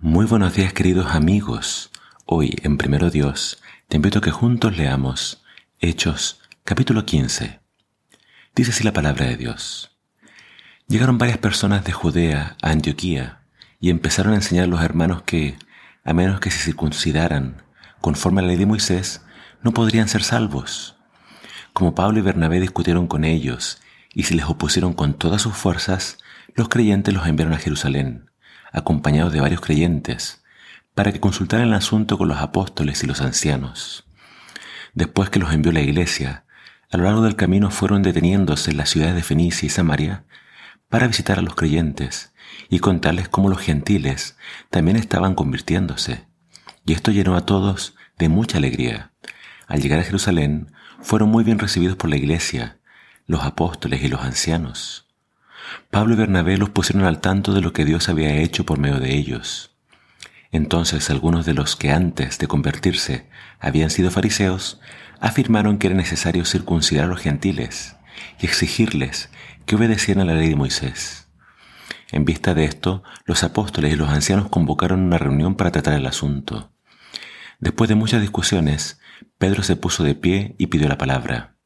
Muy buenos días queridos amigos. Hoy en Primero Dios te invito a que juntos leamos Hechos capítulo 15. Dice así la palabra de Dios. Llegaron varias personas de Judea a Antioquía y empezaron a enseñar a los hermanos que, a menos que se circuncidaran conforme a la ley de Moisés, no podrían ser salvos. Como Pablo y Bernabé discutieron con ellos y se les opusieron con todas sus fuerzas, los creyentes los enviaron a Jerusalén, acompañados de varios creyentes, para que consultaran el asunto con los apóstoles y los ancianos. Después que los envió la iglesia, a lo largo del camino fueron deteniéndose en las ciudades de Fenicia y Samaria para visitar a los creyentes y contarles cómo los gentiles también estaban convirtiéndose. Y esto llenó a todos de mucha alegría. Al llegar a Jerusalén, fueron muy bien recibidos por la iglesia, los apóstoles y los ancianos. Pablo y Bernabé los pusieron al tanto de lo que Dios había hecho por medio de ellos. Entonces algunos de los que antes de convertirse habían sido fariseos, afirmaron que era necesario circuncidar a los gentiles y exigirles que obedecieran a la ley de Moisés. En vista de esto, los apóstoles y los ancianos convocaron una reunión para tratar el asunto. Después de muchas discusiones, Pedro se puso de pie y pidió la palabra.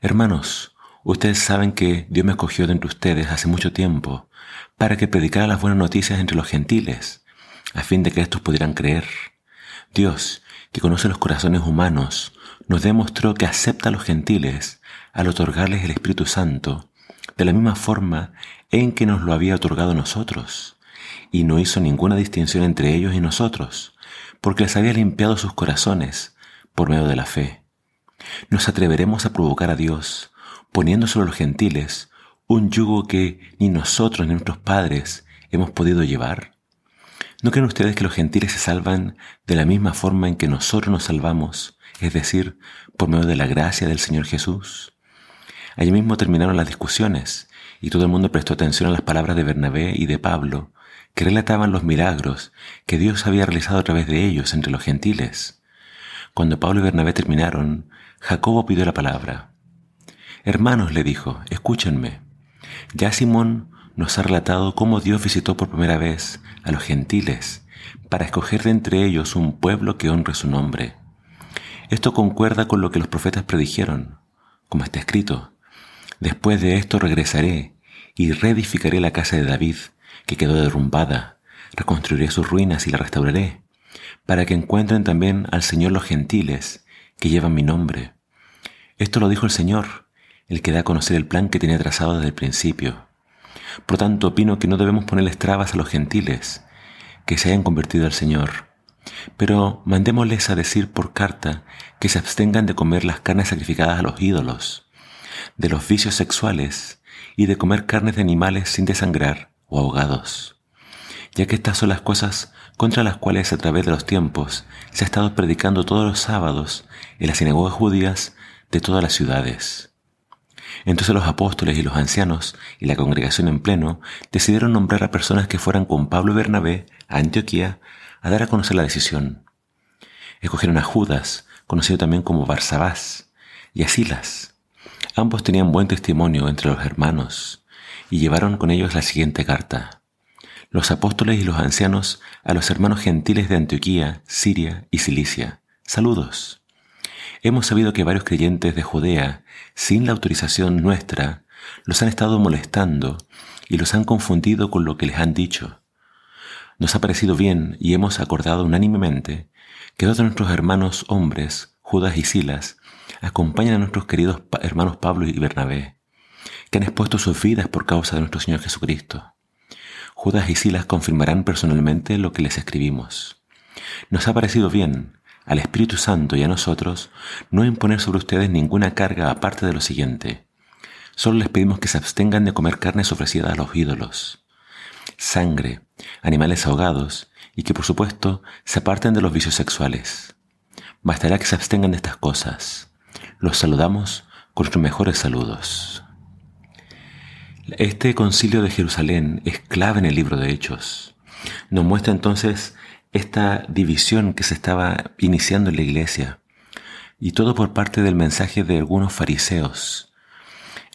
Hermanos, ustedes saben que Dios me escogió de entre ustedes hace mucho tiempo para que predicara las buenas noticias entre los gentiles, a fin de que estos pudieran creer. Dios, que conoce los corazones humanos, nos demostró que acepta a los gentiles al otorgarles el Espíritu Santo de la misma forma en que nos lo había otorgado nosotros, y no hizo ninguna distinción entre ellos y nosotros, porque les había limpiado sus corazones por medio de la fe. Nos atreveremos a provocar a Dios, poniendo sobre los gentiles un yugo que ni nosotros ni nuestros padres hemos podido llevar. ¿No creen ustedes que los gentiles se salvan de la misma forma en que nosotros nos salvamos, es decir, por medio de la gracia del Señor Jesús? Allí mismo terminaron las discusiones y todo el mundo prestó atención a las palabras de Bernabé y de Pablo, que relataban los milagros que Dios había realizado a través de ellos entre los gentiles. Cuando Pablo y Bernabé terminaron, Jacobo pidió la palabra. Hermanos, le dijo, escúchenme. Ya Simón nos ha relatado cómo Dios visitó por primera vez a los gentiles para escoger de entre ellos un pueblo que honre su nombre. Esto concuerda con lo que los profetas predijeron, como está escrito, Después de esto regresaré y reedificaré la casa de David, que quedó derrumbada, reconstruiré sus ruinas y la restauraré, para que encuentren también al Señor los gentiles, que llevan mi nombre. Esto lo dijo el Señor, el que da a conocer el plan que tenía trazado desde el principio. Por tanto, opino que no debemos ponerles trabas a los gentiles, que se hayan convertido al Señor. Pero mandémosles a decir por carta que se abstengan de comer las carnes sacrificadas a los ídolos, de los vicios sexuales y de comer carnes de animales sin desangrar o ahogados, ya que estas son las cosas contra las cuales a través de los tiempos se ha estado predicando todos los sábados en las sinagogas judías de todas las ciudades. Entonces los apóstoles y los ancianos y la congregación en pleno decidieron nombrar a personas que fueran con Pablo y Bernabé a Antioquía a dar a conocer la decisión. Escogieron a Judas, conocido también como Barsabás, y a Silas, Ambos tenían buen testimonio entre los hermanos y llevaron con ellos la siguiente carta. Los apóstoles y los ancianos a los hermanos gentiles de Antioquía, Siria y Cilicia. Saludos. Hemos sabido que varios creyentes de Judea, sin la autorización nuestra, los han estado molestando y los han confundido con lo que les han dicho. Nos ha parecido bien y hemos acordado unánimemente que dos de nuestros hermanos hombres, Judas y Silas, acompañan a nuestros queridos hermanos Pablo y Bernabé, que han expuesto sus vidas por causa de nuestro Señor Jesucristo. Judas y Silas confirmarán personalmente lo que les escribimos. Nos ha parecido bien, al Espíritu Santo y a nosotros, no imponer sobre ustedes ninguna carga aparte de lo siguiente. Solo les pedimos que se abstengan de comer carnes ofrecidas a los ídolos, sangre, animales ahogados y que por supuesto se aparten de los vicios sexuales. Bastará que se abstengan de estas cosas. Los saludamos con nuestros mejores saludos. Este concilio de Jerusalén es clave en el libro de Hechos. Nos muestra entonces esta división que se estaba iniciando en la iglesia y todo por parte del mensaje de algunos fariseos.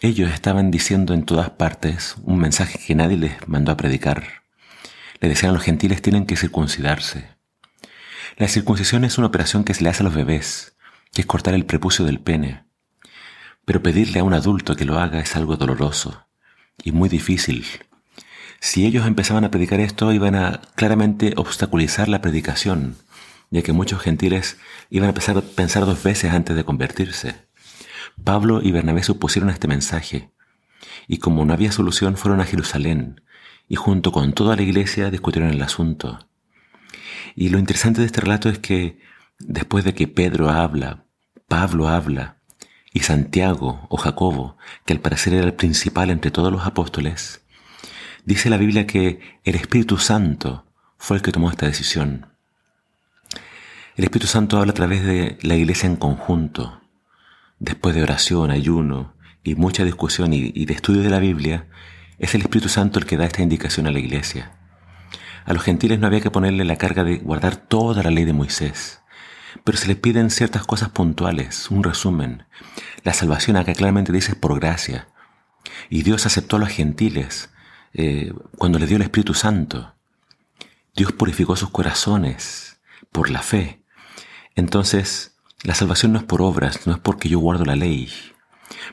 Ellos estaban diciendo en todas partes un mensaje que nadie les mandó a predicar. Le decían los gentiles tienen que circuncidarse. La circuncisión es una operación que se le hace a los bebés, que es cortar el prepucio del pene. Pero pedirle a un adulto que lo haga es algo doloroso y muy difícil. Si ellos empezaban a predicar esto, iban a claramente obstaculizar la predicación, ya que muchos gentiles iban a a pensar dos veces antes de convertirse. Pablo y Bernabé supusieron este mensaje, y como no había solución fueron a Jerusalén, y junto con toda la iglesia discutieron el asunto. Y lo interesante de este relato es que después de que Pedro habla, Pablo habla, y Santiago o Jacobo, que al parecer era el principal entre todos los apóstoles, dice la Biblia que el Espíritu Santo fue el que tomó esta decisión. El Espíritu Santo habla a través de la iglesia en conjunto. Después de oración, ayuno y mucha discusión y, de estudio de la Biblia, es el Espíritu Santo el que da esta indicación a la iglesia. A los gentiles no había que ponerle la carga de guardar toda la ley de Moisés, pero se les piden ciertas cosas puntuales, un resumen. La salvación acá claramente dice por gracia. Y Dios aceptó a los gentiles eh, cuando le dio el Espíritu Santo. Dios purificó sus corazones por la fe. Entonces, la salvación no es por obras, no es porque yo guardo la ley,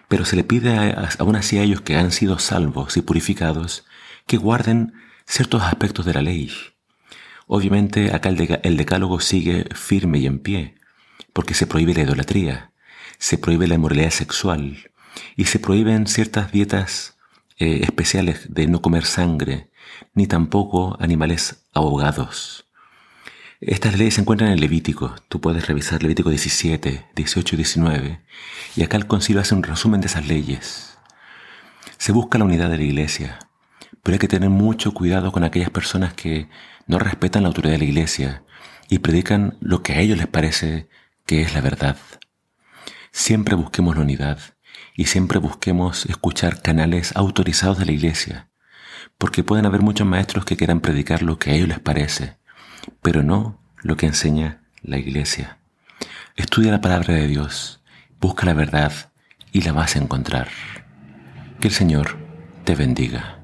pero se le pide aún así a ellos que han sido salvos y purificados que guarden ciertos aspectos de la ley. Obviamente acá el, decálogo sigue firme y en pie, porque se prohíbe la idolatría, se prohíbe la inmoralidad sexual y se prohíben ciertas dietas eh, especiales de no comer sangre, ni tampoco animales ahogados. Estas leyes se encuentran en Levítico. Tú puedes revisar Levítico 17, 18 y 19. Y acá el concilio hace un resumen de esas leyes. Se busca la unidad de la iglesia, pero hay que tener mucho cuidado con aquellas personas que no respetan la autoridad de la iglesia y predican lo que a ellos les parece que es la verdad. Siempre busquemos la unidad y siempre busquemos escuchar canales autorizados de la iglesia, porque pueden haber muchos maestros que quieran predicar lo que a ellos les parece pero no lo que enseña la iglesia. Estudia la palabra de Dios, busca la verdad y la vas a encontrar. Que el Señor te bendiga.